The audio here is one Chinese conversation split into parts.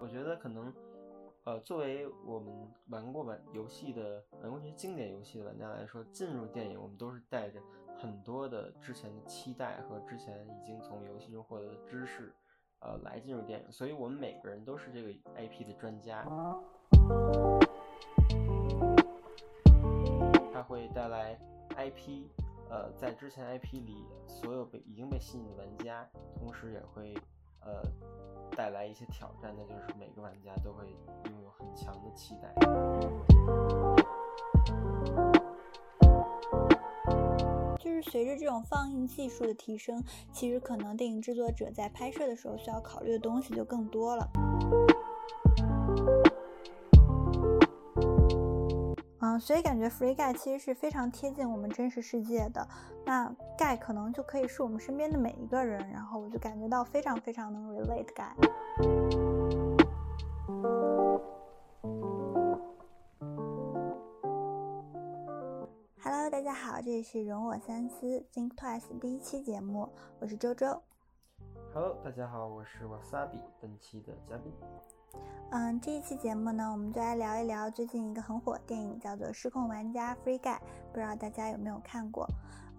我觉得可能，呃，作为我们玩过玩游戏的、玩过一些经典游戏的玩家来说，进入电影我们都是带着很多的之前的期待和之前已经从游戏中获得的知识，呃，来进入电影。所以我们每个人都是这个 IP 的专家。它会带来 IP，呃，在之前 IP 里所有被已经被吸引的玩家，同时也会呃带来一些挑战，那就是每个玩家都会拥有很强的期待。就是随着这种放映技术的提升，其实可能电影制作者在拍摄的时候需要考虑的东西就更多了。所以感觉 Free Guy 其实是非常贴近我们真实世界的。那 Guy 可能就可以是我们身边的每一个人，然后我就感觉到非常非常能 relate Guy。Hello，大家好，这里是容我三思 Think Twice 第一期节目，我是周周。Hello，大家好，我是 Wasabi，本期的嘉宾。嗯，这一期节目呢，我们就来聊一聊最近一个很火的电影，叫做《失控玩家 Free Guy》，不知道大家有没有看过？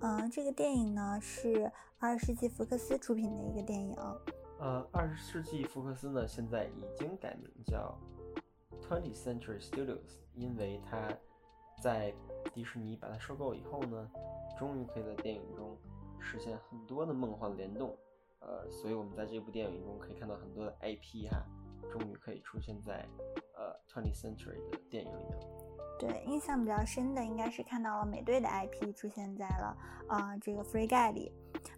嗯，这个电影呢是二十世纪福克斯出品的一个电影。呃，二十世纪福克斯呢，现在已经改名叫 Twentieth Century Studios，因为它在迪士尼把它收购以后呢，终于可以在电影中实现很多的梦幻联动。呃，所以我们在这部电影中可以看到很多的 IP 哈。终于可以出现在呃 Twenty Century 的电影里面。对，印象比较深的应该是看到了美队的 IP 出现在了啊这个 Free Guy 里。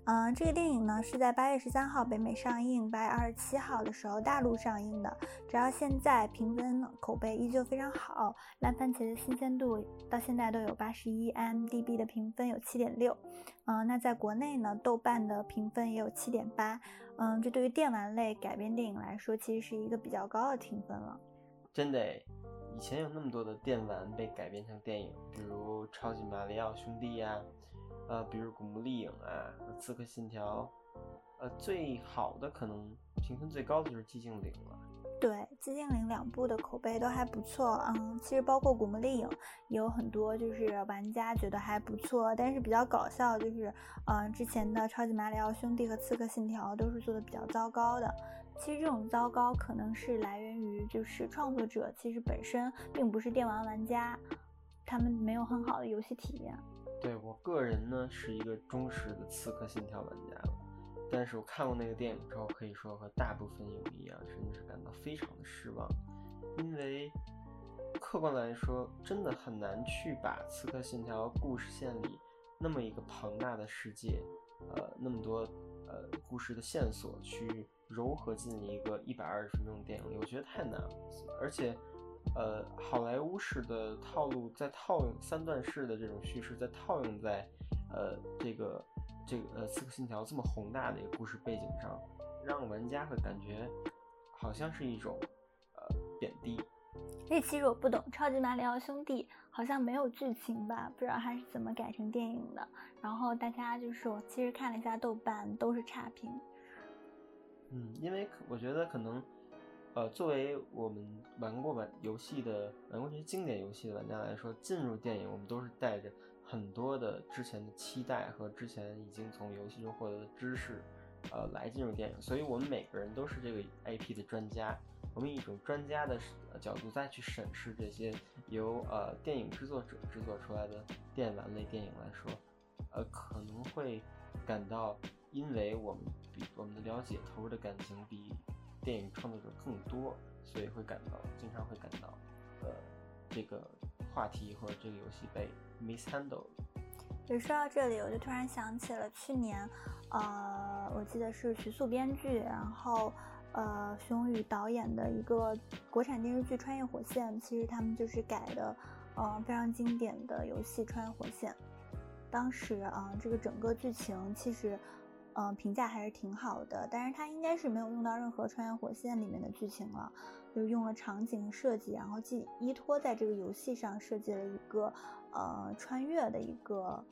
嗯，这个电影呢是在八月十三号北美上映，八月二十七号的时候大陆上映的。直到现在评分口碑依旧非常好，烂番茄的新鲜度到现在都有八十一，IMDB 的评分有七点六。嗯，那在国内呢，豆瓣的评分也有七点八。嗯，这对于电玩类改编电影来说，其实是一个比较高的评分了。真的，以前有那么多的电玩被改编成电影，比如《超级马里奥兄弟》呀，呃，比如《古墓丽影》啊，《刺客信条》，呃，最好的可能评分最高的就是《寂静岭》了。对《寂静岭》两部的口碑都还不错，嗯，其实包括《古墓丽影》也有很多就是玩家觉得还不错，但是比较搞笑就是，嗯，之前的《超级马里奥兄弟》和《刺客信条》都是做的比较糟糕的。其实这种糟糕可能是来源于就是创作者其实本身并不是电玩玩家，他们没有很好的游戏体验。对我个人呢是一个忠实的《刺客信条》玩家。但是我看过那个电影之后，可以说和大部分影迷一样，甚至是感到非常的失望，因为客观来说，真的很难去把《刺客信条》故事线里那么一个庞大的世界，呃，那么多呃故事的线索去糅合进一个一百二十分钟的电影里，我觉得太难了。而且，呃，好莱坞式的套路在套用三段式的这种叙事，在套用在呃这个。这个呃，《刺客信条》这么宏大的一个故事背景上，让玩家会感觉好像是一种呃贬低。哎，其实我不懂，《超级马里奥兄弟》好像没有剧情吧？不知道它是怎么改成电影的。然后大家就是我其实看了一下豆瓣，都是差评。嗯，因为我觉得可能呃，作为我们玩过玩游戏的、玩过这些经典游戏的玩家来说，进入电影我们都是带着。很多的之前的期待和之前已经从游戏中获得的知识，呃，来进入电影，所以我们每个人都是这个 IP 的专家。我们以一种专家的角度再去审视这些由呃电影制作者制作出来的电玩类电影来说，呃，可能会感到，因为我们比我们的了解投入的感情比电影创作者更多，所以会感到经常会感到，呃，这个话题或者这个游戏被。mishandle。就说到这里，我就突然想起了去年，呃，我记得是徐素编剧，然后呃熊宇导演的一个国产电视剧《穿越火线》，其实他们就是改的，嗯，非常经典的游戏《穿越火线》。当时啊，这个整个剧情其实。嗯，评价还是挺好的，但是它应该是没有用到任何穿越火线里面的剧情了，就用了场景设计，然后既依托在这个游戏上设计了一个呃穿越的一个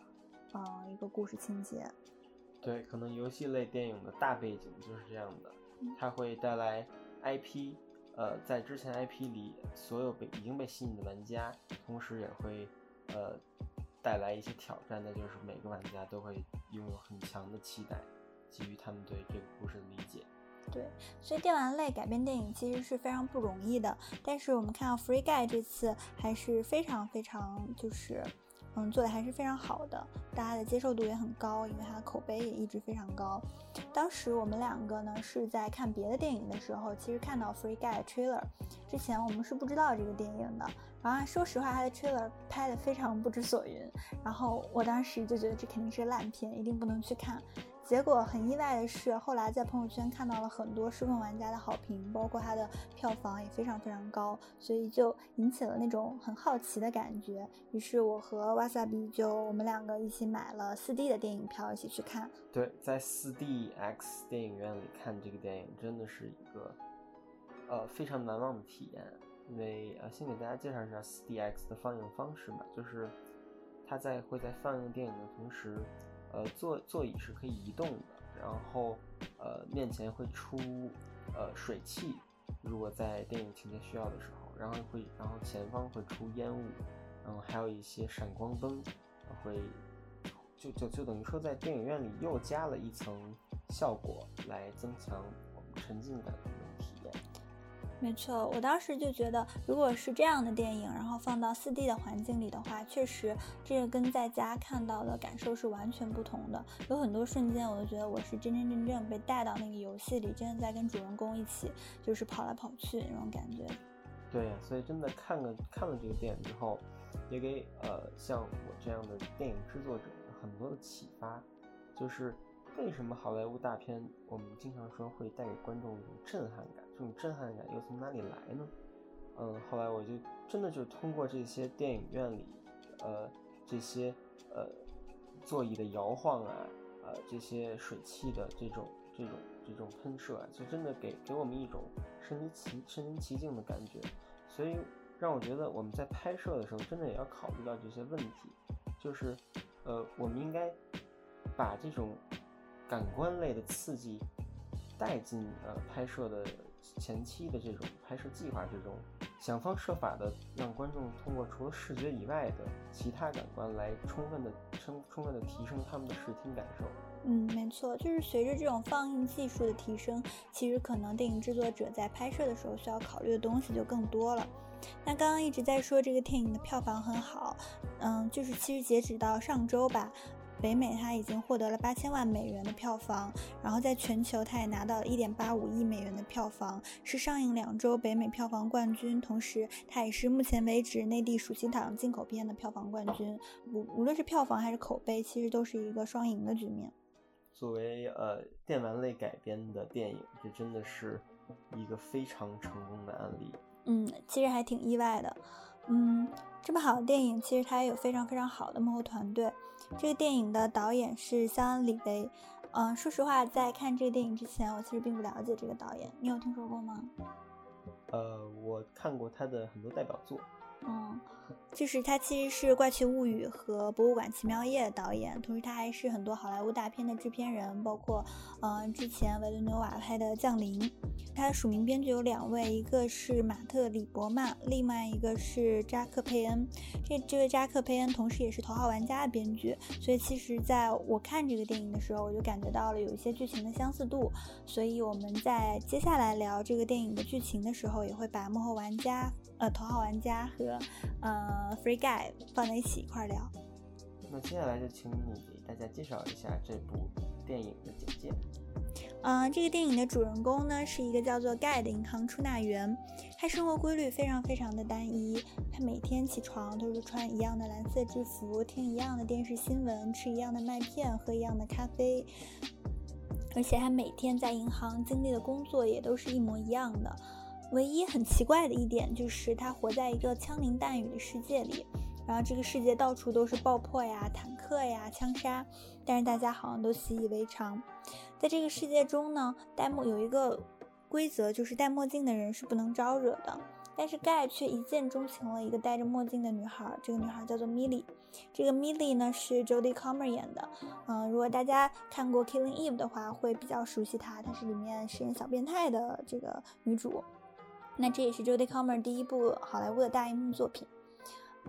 呃一个故事情节。对，可能游戏类电影的大背景就是这样的，它会带来 IP，呃，在之前 IP 里所有被已经被吸引的玩家，同时也会呃带来一些挑战，那就是每个玩家都会拥有很强的期待，基于他们对这个故事的理解。对，所以电玩类改编电影其实是非常不容易的，但是我们看到 Free Guy 这次还是非常非常就是。嗯，做的还是非常好的，大家的接受度也很高，因为它的口碑也一直非常高。当时我们两个呢是在看别的电影的时候，其实看到 Free Guy trailer，之前我们是不知道这个电影的。然后说实话，它的 trailer 拍的非常不知所云，然后我当时就觉得这肯定是烂片，一定不能去看。结果很意外的是，后来在朋友圈看到了很多《失控玩家》的好评，包括它的票房也非常非常高，所以就引起了那种很好奇的感觉。于是我和瓦萨比就我们两个一起买了 4D 的电影票，一起去看。对，在 4DX 电影院里看这个电影，真的是一个呃非常难忘的体验。因为呃，先给大家介绍一下 4DX 的放映方式吧，就是它在会在放映电影的同时。呃，座座椅是可以移动的，然后呃，面前会出呃水汽，如果在电影情节需要的时候，然后会，然后前方会出烟雾，然后还有一些闪光灯，会就就就等于说在电影院里又加了一层效果，来增强我们沉浸感的这种体验。没错，我当时就觉得，如果是这样的电影，然后放到 4D 的环境里的话，确实这个跟在家看到的感受是完全不同的。有很多瞬间，我都觉得我是真真正正被带到那个游戏里，真的在跟主人公一起，就是跑来跑去那种感觉。对，所以真的看了看了这个电影之后，也给呃像我这样的电影制作者很多的启发，就是为什么好莱坞大片我们经常说会带给观众一种震撼感。这种震撼感又从哪里来呢？嗯，后来我就真的就通过这些电影院里，呃，这些呃座椅的摇晃啊，呃，这些水汽的这种这种这种喷射啊，就真的给给我们一种身临其身临其境的感觉。所以让我觉得我们在拍摄的时候，真的也要考虑到这些问题，就是呃，我们应该把这种感官类的刺激带进呃拍摄的。前期的这种拍摄计划之中，想方设法的让观众通过除了视觉以外的其他感官来充分的充充分的提升他们的视听感受。嗯，没错，就是随着这种放映技术的提升，其实可能电影制作者在拍摄的时候需要考虑的东西就更多了。那刚刚一直在说这个电影的票房很好，嗯，就是其实截止到上周吧。北美它已经获得了八千万美元的票房，然后在全球它也拿到了一点八五亿美元的票房，是上映两周北美票房冠军，同时它也是目前为止内地暑期档进口片的票房冠军。无无论是票房还是口碑，其实都是一个双赢的局面。作为呃电玩类改编的电影，这真的是一个非常成功的案例。嗯，其实还挺意外的。嗯，这么好的电影，其实它也有非常非常好的幕后团队。这个电影的导演是肖恩·李维。嗯，说实话，在看这个电影之前，我其实并不了解这个导演。你有听说过吗？呃，我看过他的很多代表作。嗯，就是他其实是《怪奇物语》和《博物馆奇妙夜》的导演，同时他还是很多好莱坞大片的制片人，包括嗯之前维伦纽瓦拍的《降临》。他的署名编剧有两位，一个是马特·里伯曼，另外一个是扎克·佩恩。这这位扎克·佩恩同时也是《头号玩家》的编剧，所以其实在我看这个电影的时候，我就感觉到了有一些剧情的相似度。所以我们在接下来聊这个电影的剧情的时候，也会把幕后玩家。呃，头号玩家和呃 Free Guy 放在一起一块聊。那接下来就请你给大家介绍一下这部电影的简介。嗯，这个电影的主人公呢是一个叫做 Guy 的银行出纳员，他生活规律非常非常的单一，他每天起床都是穿一样的蓝色制服，听一样的电视新闻，吃一样的麦片，喝一样的咖啡，而且他每天在银行经历的工作也都是一模一样的。唯一很奇怪的一点就是，他活在一个枪林弹雨的世界里，然后这个世界到处都是爆破呀、坦克呀、枪杀，但是大家好像都习以为常。在这个世界中呢，戴墨有一个规则，就是戴墨镜的人是不能招惹的。但是盖却一见钟情了一个戴着墨镜的女孩，这个女孩叫做 Milly。这个 Milly 呢是 Jodie Comer 演的，嗯，如果大家看过 Killing Eve 的话，会比较熟悉她，她是里面饰演小变态的这个女主。那这也是 Jodie Comer 第一部好莱坞的大荧幕作品。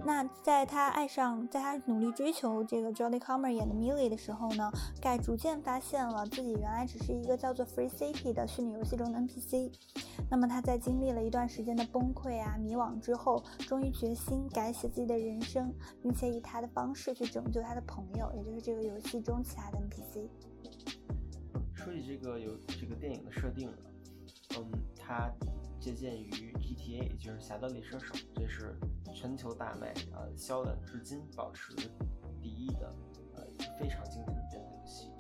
那在他爱上，在他努力追求这个 Jodie Comer 演的 Milly 的时候呢，盖逐渐发现了自己原来只是一个叫做 Free City 的虚拟游戏中的 NPC。那么他在经历了一段时间的崩溃啊、迷惘之后，终于决心改写自己的人生，并且以他的方式去拯救他的朋友，也就是这个游戏中其他的 NPC。说起这个游这个电影的设定，嗯，它借鉴于 GTA，也就是《侠盗猎车手》，这是全球大卖，呃，销量至今保持第一的，呃，非常经典的电子游戏。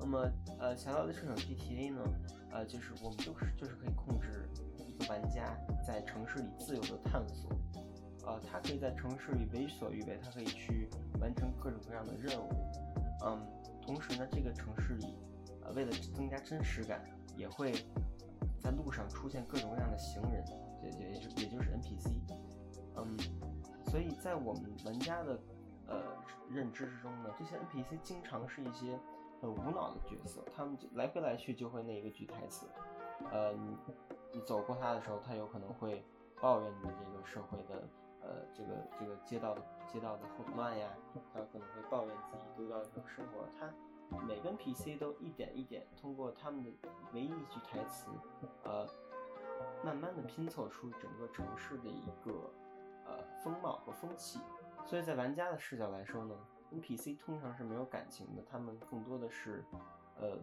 那么，呃，《侠盗猎车手》GTA 呢，呃，就是我们就是就是可以控制一个玩家在城市里自由的探索，呃，他可以在城市里为所欲为，他可以去完成各种各样的任务，嗯，同时呢，这个城市里，呃，为了增加真实感，也会。在路上出现各种各样的行人，也也也就也就是 NPC，嗯，所以在我们玩家的呃认知之中呢，这些 NPC 经常是一些很无脑的角色，他们就来回来去就会那一个句台词，呃，你走过他的时候，他有可能会抱怨你这个社会的呃这个这个街道的街道的混乱呀，他有可能会抱怨自己独到的生活，他。每个 NPC 都一点一点通过他们的唯一一句台词，呃，慢慢的拼凑出整个城市的一个呃风貌和风气。所以在玩家的视角来说呢，NPC 通常是没有感情的，他们更多的是呃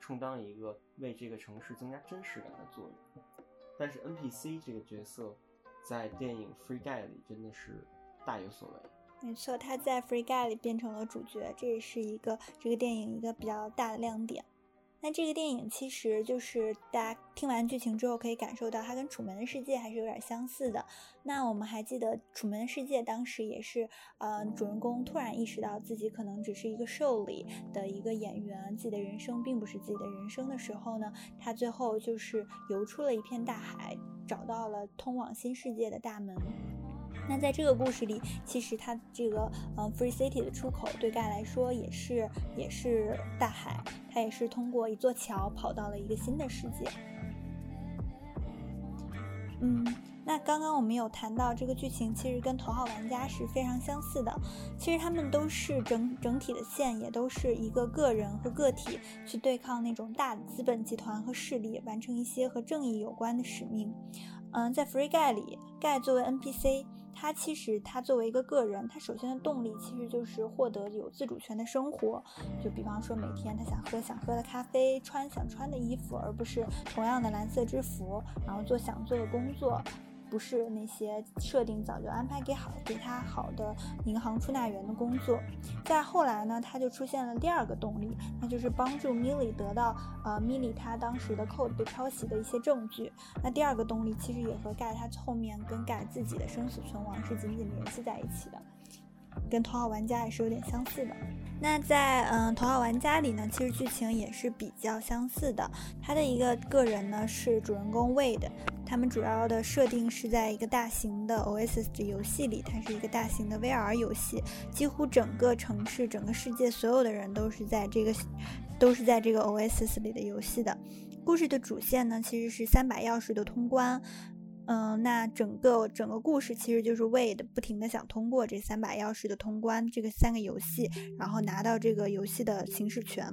充当一个为这个城市增加真实感的作用。但是 NPC 这个角色在电影《Free Guy》里真的是大有所为。没错，他在《Free Guy》里变成了主角，这也是一个这个电影一个比较大的亮点。那这个电影其实就是大家听完剧情之后可以感受到，它跟《楚门的世界》还是有点相似的。那我们还记得《楚门的世界》当时也是，呃，主人公突然意识到自己可能只是一个 show 里的一个演员，自己的人生并不是自己的人生的时候呢，他最后就是游出了一片大海，找到了通往新世界的大门。那在这个故事里，其实它这个嗯，Free City 的出口对盖来说也是也是大海，它也是通过一座桥跑到了一个新的世界。嗯，那刚刚我们有谈到这个剧情，其实跟《头号玩家》是非常相似的。其实他们都是整整体的线，也都是一个个人和个体去对抗那种大的资本集团和势力，完成一些和正义有关的使命。嗯，在 Free Guy 里，盖作为 NPC。他其实，他作为一个个人，他首先的动力其实就是获得有自主权的生活。就比方说，每天他想喝想喝的咖啡，穿想穿的衣服，而不是同样的蓝色制服，然后做想做的工作。不是那些设定早就安排给好给他好的银行出纳员的工作。再后来呢，他就出现了第二个动力，那就是帮助 Milly 得到呃 Milly 他当时的 code 被抄袭的一些证据。那第二个动力其实也和盖他后面跟盖自己的生死存亡是紧紧联系在一起的。跟头号玩家也是有点相似的。那在嗯头号玩家里呢，其实剧情也是比较相似的。他的一个个人呢是主人公 Wade，他们主要的设定是在一个大型的 OSS 的游戏里，它是一个大型的 VR 游戏，几乎整个城市、整个世界所有的人都是在这个都是在这个 OSS 里的游戏的。故事的主线呢其实是三把钥匙的通关。嗯，那整个整个故事其实就是 Wade 不停的想通过这三把钥匙的通关，这个三个游戏，然后拿到这个游戏的行使权。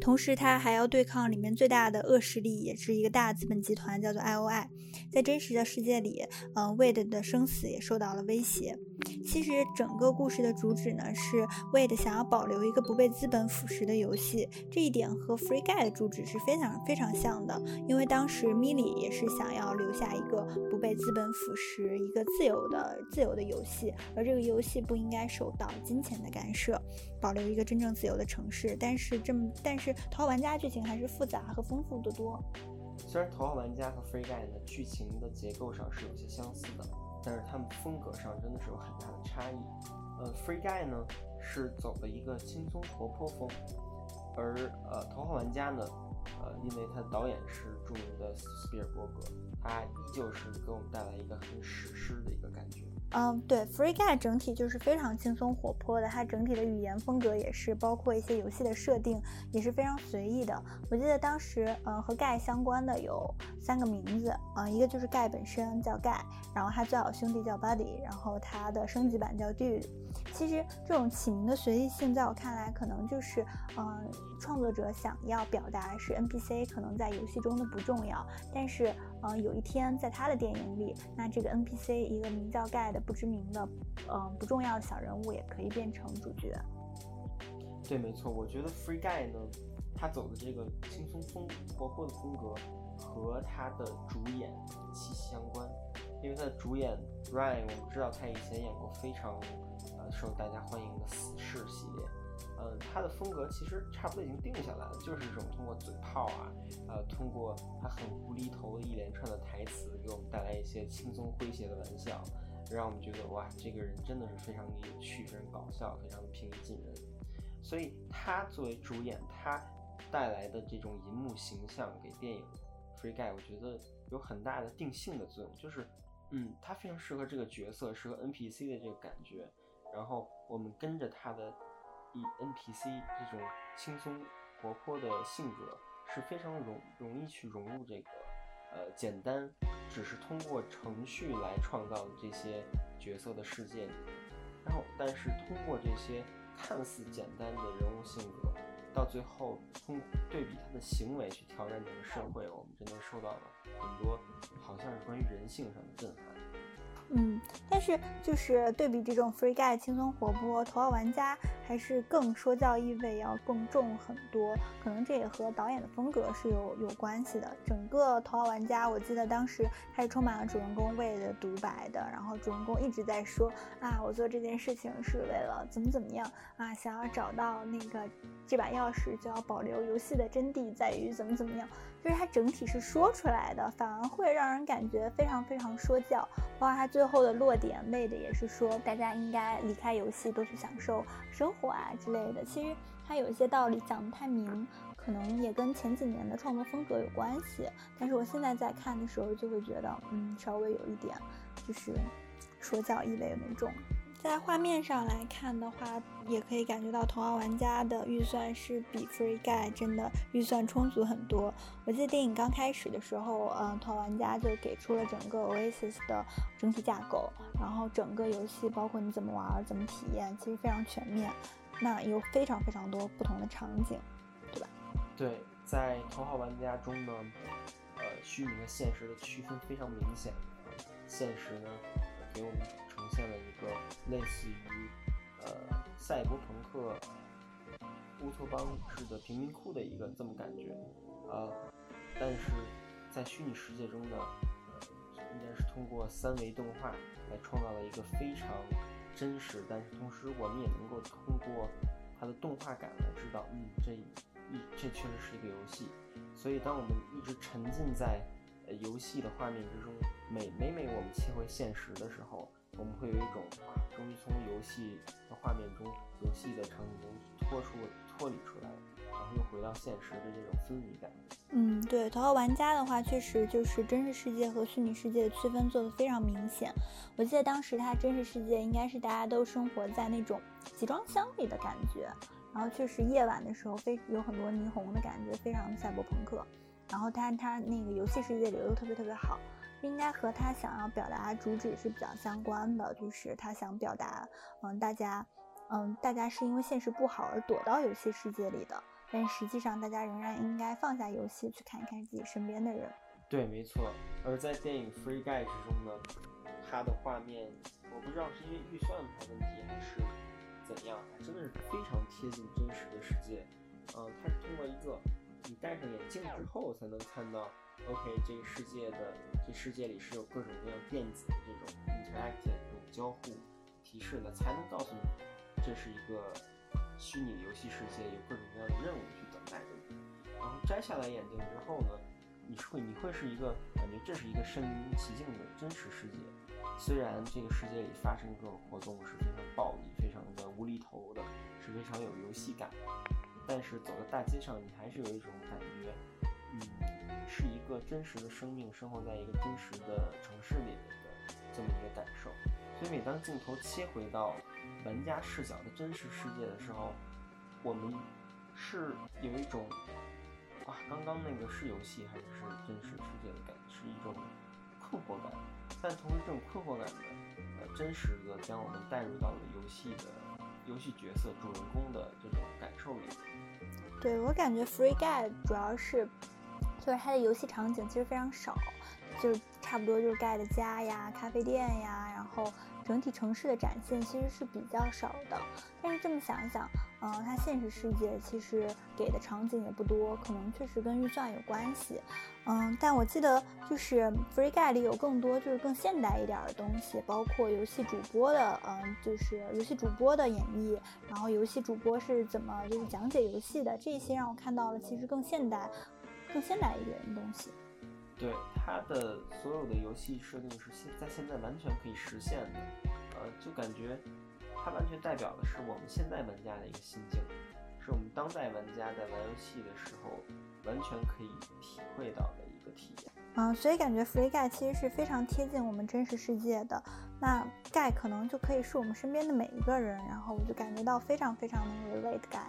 同时，他还要对抗里面最大的恶势力，也是一个大资本集团，叫做 IOI。在真实的世界里，嗯，Wade 的生死也受到了威胁。其实，整个故事的主旨呢，是 Wade 想要保留一个不被资本腐蚀的游戏。这一点和 Free Guy 的主旨是非常非常像的。因为当时 Milly 也是想要留下一个不被资本腐蚀、一个自由的自由的游戏，而这个游戏不应该受到金钱的干涉，保留一个真正自由的城市。但是这么，但是《头号玩家》剧情还是复杂和丰富的多。虽然《头号玩家》和《Free Guy》的剧情的结构上是有些相似的，但是他们风格上真的是有很大的差异。呃，《Free Guy》呢是走了一个轻松活泼风，而呃《头号玩家》呢呃，因为他的导演是著名的斯皮尔伯格，他依旧是给我们带来一个很史诗的一个感觉。嗯，对，Free Guy 整体就是非常轻松活泼的，它整体的语言风格也是，包括一些游戏的设定也是非常随意的。我记得当时，嗯，和 Guy 相关的有三个名字，啊，一个就是 Guy 本身叫 Guy，然后他最好兄弟叫 Buddy，然后他的升级版叫 Dude。其实这种起名的随意性，在我看来，可能就是，嗯，创作者想要表达是 NPC 可能在游戏中的不重要，但是，嗯，有一天在他的电影里，那这个 NPC 一个名叫 Guy 的不知名的，嗯，不重要的小人物也可以变成主角。对，没错，我觉得 Free Guy 呢，他走的这个轻松风活泼的风格，和他的主演息息相关，因为他的主演 Ryan，我们知道他以前演过非常呃。受大家欢迎的死侍系列，嗯，他的风格其实差不多已经定下来了，就是这种通过嘴炮啊，呃，通过他很无厘头的一连串的台词，给我们带来一些轻松诙谐的玩笑，让我们觉得哇，这个人真的是非常的有趣，非常搞笑，非常平易近人。所以他作为主演，他带来的这种银幕形象给电影《Free Guy》，我觉得有很大的定性的作用，就是，嗯，他非常适合这个角色，适合 NPC 的这个感觉。然后我们跟着他的以 NPC 这种轻松活泼的性格，是非常容容易去融入这个呃简单，只是通过程序来创造的这些角色的世界里。然后，但是通过这些看似简单的人物性格，到最后通对比他的行为去挑战整个社会，我们真的受到了很多好像是关于人性上的震撼。嗯，但是就是对比这种 Free Guy 轻松活泼，头号玩家还是更说教意味要更重很多。可能这也和导演的风格是有有关系的。整个头号玩家，我记得当时还是充满了主人公为的独白的，然后主人公一直在说啊，我做这件事情是为了怎么怎么样啊，想要找到那个这把钥匙，就要保留游戏的真谛在于怎么怎么样。就是它整体是说出来的，反而会让人感觉非常非常说教。包括它最后的落点，为的也是说大家应该离开游戏，多去享受生活啊之类的。其实它有一些道理讲得太明，可能也跟前几年的创作风格有关系。但是我现在在看的时候，就会觉得，嗯，稍微有一点，就是说教意味有点重。在画面上来看的话，也可以感觉到《头号玩家》的预算是比《Free Guy》真的预算充足很多。我记得电影刚开始的时候，嗯，《头号玩家》就给出了整个 Oasis 的整体架构，然后整个游戏包括你怎么玩、怎么体验，其实非常全面。那有非常非常多不同的场景，对吧？对，在《头号玩家》中呢，呃，虚拟和现实的区分非常明显。现实呢，给我们。呈现了一个类似于呃赛博朋克乌托邦式的贫民窟的一个这么感觉，呃，但是在虚拟世界中呢，呃，应该是通过三维动画来创造了一个非常真实，但是同时我们也能够通过它的动画感来知道，嗯，这一这确实是一个游戏。所以当我们一直沉浸在游戏的画面之中，每每每我们切回现实的时候。我们会有一种啊，终于从游戏的画面中、游戏的场景中脱出、脱离出来，然后又回到现实的这种分离感。嗯，对，头号玩家的话，确实就是真实世界和虚拟世界的区分做得非常明显。我记得当时它真实世界应该是大家都生活在那种集装箱里的感觉，然后确实夜晚的时候非有很多霓虹的感觉，非常赛博朋克。然后它它那个游戏世界里又特别特别好。应该和他想要表达主旨是比较相关的，就是他想表达，嗯，大家，嗯，大家是因为现实不好而躲到游戏世界里的，但实际上大家仍然应该放下游戏，去看一看自己身边的人。对，没错。而在电影《Free Guy》之中呢，它的画面，我不知道是因为预算的问题还是怎样，真的是非常贴近真实的世界。嗯，它是通过一个你戴上眼镜之后才能看到。OK，这个世界的这世界里是有各种各样电子的这种 interactive 这种交互提示的，才能告诉你这是一个虚拟游戏世界，有各种各样的任务去等待着你。然后摘下来眼镜之后呢，你会你会是一个感觉这是一个身临其境的真实世界。虽然这个世界里发生各种活动是非常暴力、非常的无厘头的，是非常有游戏感，但是走在大街上，你还是有一种感觉。是一个真实的生命生活在一个真实的城市里面的这么一个感受。所以每当镜头切回到玩家视角的真实世界的时候，我们是有一种啊，刚刚那个是游戏还是真实世界的感，是一种困惑感。但同时，这种困惑感呢，呃，真实的将我们带入到了游戏的游戏角色主人公的这种感受里。对我感觉，Free Guy 主要是就是它的游戏场景其实非常少，就是差不多就是盖的家呀、咖啡店呀，然后。整体城市的展现其实是比较少的，但是这么想一想，嗯，它现实世界其实给的场景也不多，可能确实跟预算有关系，嗯，但我记得就是 Free Guy 里有更多就是更现代一点的东西，包括游戏主播的，嗯，就是游戏主播的演绎，然后游戏主播是怎么就是讲解游戏的，这些让我看到了其实更现代、更现代一点的东西。对它的所有的游戏设定是现在现在完全可以实现的，呃，就感觉它完全代表的是我们现在玩家的一个心境，是我们当代玩家在玩游戏的时候完全可以体会到的一个体验。嗯，所以感觉 Free Guy 其实是非常贴近我们真实世界的，那 Guy 可能就可以是我们身边的每一个人，然后我就感觉到非常非常能 relate Guy。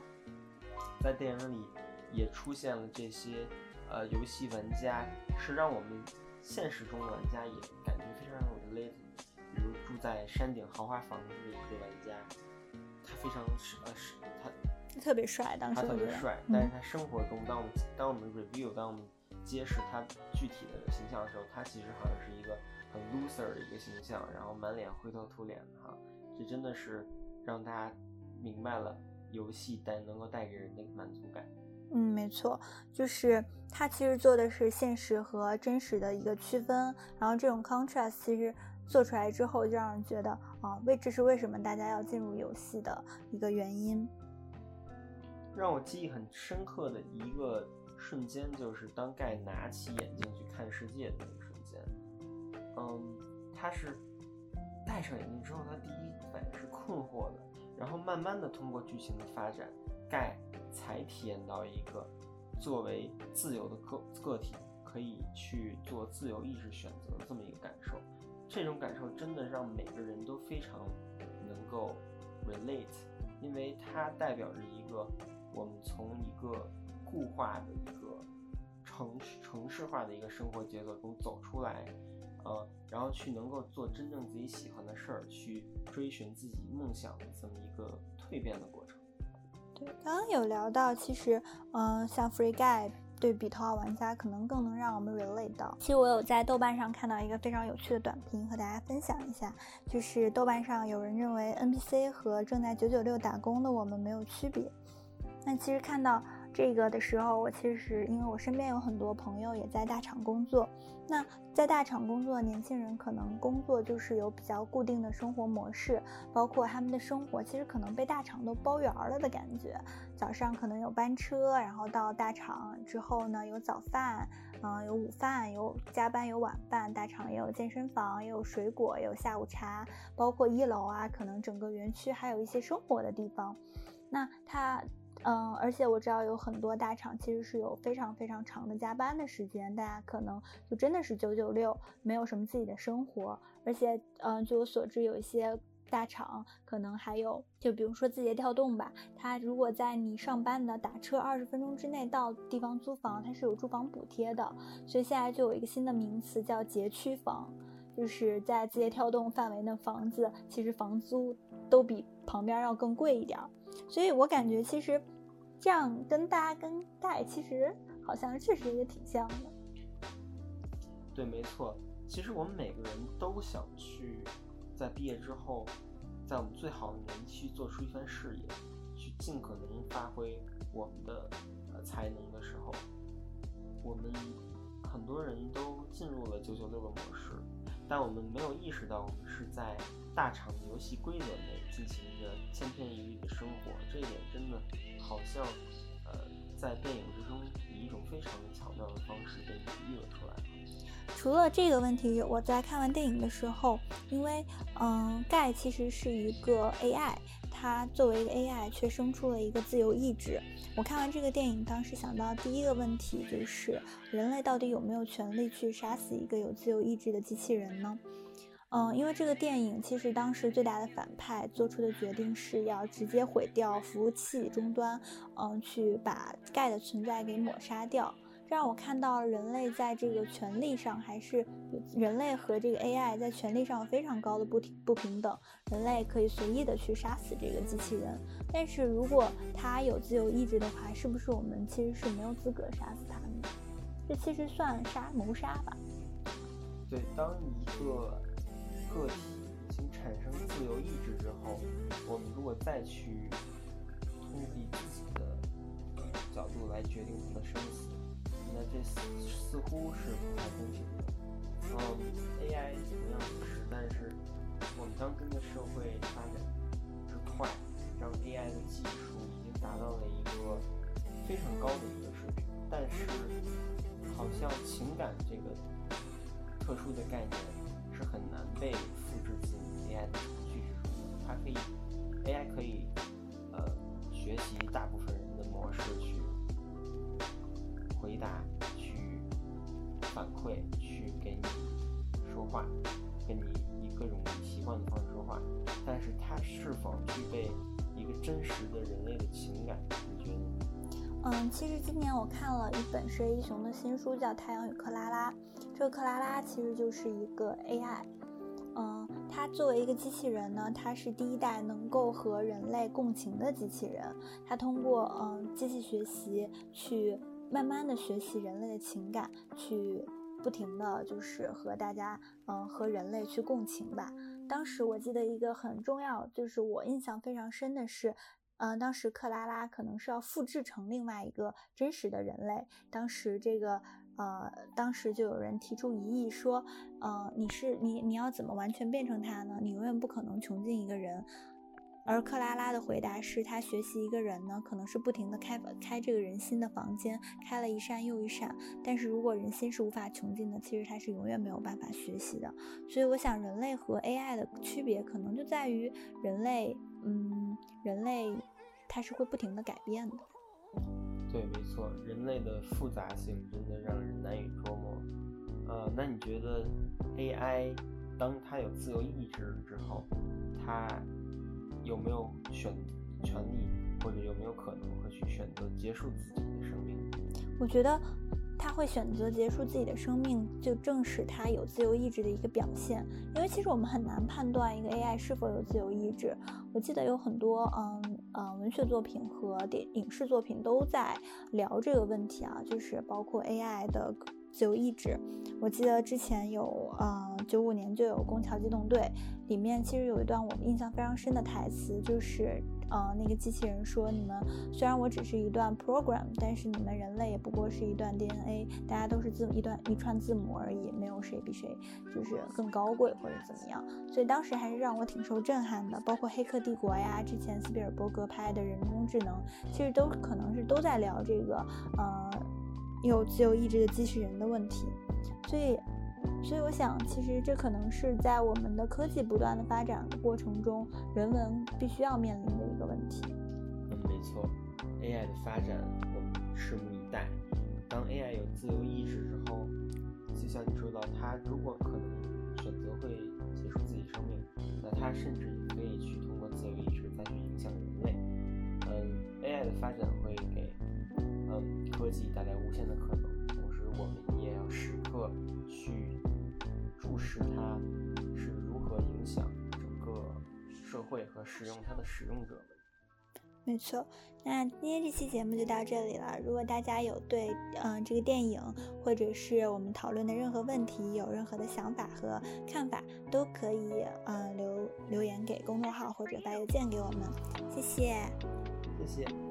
在电影里也出现了这些。呃，游戏玩家是让我们现实中的玩家也感觉非常有 relate。比如住在山顶豪华房子的一个玩家，他非常是呃是他特别帅，当时他特别帅，但是他生活中，当我们当我们 review，当我们揭示他具体的形象的时候，他其实好像是一个很 loser 的一个形象，然后满脸灰头土脸的哈，这真的是让大家明白了游戏带能够带给人的满足感。嗯，没错，就是它其实做的是现实和真实的一个区分，然后这种 contrast 其实做出来之后，就让人觉得啊，为这是为什么大家要进入游戏的一个原因。让我记忆很深刻的一个瞬间，就是当盖拿起眼镜去看世界的那个瞬间。嗯，他是戴上眼镜之后，他第一反应是困惑的，然后慢慢的通过剧情的发展，盖。才体验到一个作为自由的个个体可以去做自由意志选择的这么一个感受，这种感受真的让每个人都非常能够 relate，因为它代表着一个我们从一个固化的一个城城市化的一个生活节奏中走出来，呃，然后去能够做真正自己喜欢的事儿，去追寻自己梦想的这么一个蜕变的过程。对，刚刚有聊到，其实，嗯，像 Free Guy 对比头号玩家可能更能让我们 relate 到。其实我有在豆瓣上看到一个非常有趣的短评，和大家分享一下，就是豆瓣上有人认为 NPC 和正在九九六打工的我们没有区别。那其实看到。这个的时候，我其实因为我身边有很多朋友也在大厂工作，那在大厂工作的年轻人可能工作就是有比较固定的生活模式，包括他们的生活其实可能被大厂都包圆了的感觉。早上可能有班车，然后到大厂之后呢，有早饭，嗯，有午饭，有加班，有晚饭。大厂也有健身房，也有水果，也有下午茶，包括一楼啊，可能整个园区还有一些生活的地方。那他。嗯，而且我知道有很多大厂其实是有非常非常长的加班的时间，大家可能就真的是九九六，没有什么自己的生活。而且，嗯，据我所知，有一些大厂可能还有，就比如说字节跳动吧，它如果在你上班的打车二十分钟之内到地方租房，它是有住房补贴的。所以现在就有一个新的名词叫节区房，就是在字节跳动范围的房子，其实房租都比旁边要更贵一点。所以我感觉其实。这样跟大家跟戴其实好像确实也挺像的。对，没错。其实我们每个人都想去在毕业之后，在我们最好的年纪做出一番事业，去尽可能发挥我们的才能的时候，我们很多人都进入了九九六的模式，但我们没有意识到我们是在大厂的游戏规则内进行着千篇一律的生活，这一点真的。好像，呃，在电影之中以一种非常巧妙的方式被隐喻了出来。除了这个问题，我在看完电影的时候，因为，嗯，盖其实是一个 AI，它作为一个 AI 却生出了一个自由意志。我看完这个电影，当时想到第一个问题就是：人类到底有没有权利去杀死一个有自由意志的机器人呢？嗯，因为这个电影其实当时最大的反派做出的决定是要直接毁掉服务器终端，嗯，去把盖的存在给抹杀掉。这让我看到人类在这个权利上还是人类和这个 AI 在权利上有非常高的不不平等。人类可以随意的去杀死这个机器人，但是如果它有自由意志的话，是不是我们其实是没有资格杀死它的？这其实算杀谋杀吧？对，当一个个体已经产生自由意志之后，我们如果再去通过自己的角度来决定它的生死。那这似乎是不太公平的。嗯，AI 同样不是，但是我们当今的社会发展之快，让 AI 的技术已经达到了一个非常高的一个水平。但是，好像情感这个特殊的概念是很难被复制进 AI 的其实今年我看了一本是一雄的新书，叫《太阳与克拉拉》。这个克拉拉其实就是一个 AI。嗯，它作为一个机器人呢，它是第一代能够和人类共情的机器人。它通过嗯机器学习去。慢慢的学习人类的情感，去不停的就是和大家，嗯，和人类去共情吧。当时我记得一个很重要，就是我印象非常深的是，嗯，当时克拉拉可能是要复制成另外一个真实的人类。当时这个，呃，当时就有人提出疑议说，呃，你是你你要怎么完全变成他呢？你永远不可能穷尽一个人。而克拉拉的回答是，他学习一个人呢，可能是不停的开开这个人心的房间，开了一扇又一扇。但是如果人心是无法穷尽的，其实他是永远没有办法学习的。所以我想，人类和 AI 的区别可能就在于人类，嗯，人类它是会不停的改变的。对，没错，人类的复杂性真的让人难以捉摸。呃，那你觉得 AI 当它有自由意志之后，它？有没有选权利，或者有没有可能会去选择结束自己的生命？我觉得他会选择结束自己的生命，就正是他有自由意志的一个表现。因为其实我们很难判断一个 AI 是否有自由意志。我记得有很多嗯呃文学作品和电影视作品都在聊这个问题啊，就是包括 AI 的。自由意志，我记得之前有，呃，九五年就有《宫桥机动队》，里面其实有一段我印象非常深的台词，就是，呃，那个机器人说：“你们虽然我只是一段 program，但是你们人类也不过是一段 DNA，大家都是字一段一串字母而已，没有谁比谁就是更高贵或者怎么样。”所以当时还是让我挺受震撼的。包括《黑客帝国》呀，之前斯皮尔伯格拍的人工智能，其实都可能是都在聊这个，呃。有自由意志的机器人的问题，所以，所以我想，其实这可能是在我们的科技不断的发展过程中，人文必须要面临的一个问题。嗯，没错，AI 的发展我们拭目以待。当 AI 有自由意志之后，就像你说到，它如果可能选择会结束自己生命，那它甚至也可以去通过自由意志再去影响人类。嗯，AI 的发展会给。嗯，科技带来无限的可能，同时我们也要时刻去注视它是如何影响整个社会和使用它的使用者们。没错，那今天这期节目就到这里了。如果大家有对嗯这个电影或者是我们讨论的任何问题有任何的想法和看法，都可以嗯留留言给公众号或者发邮件给我们。谢谢，谢谢。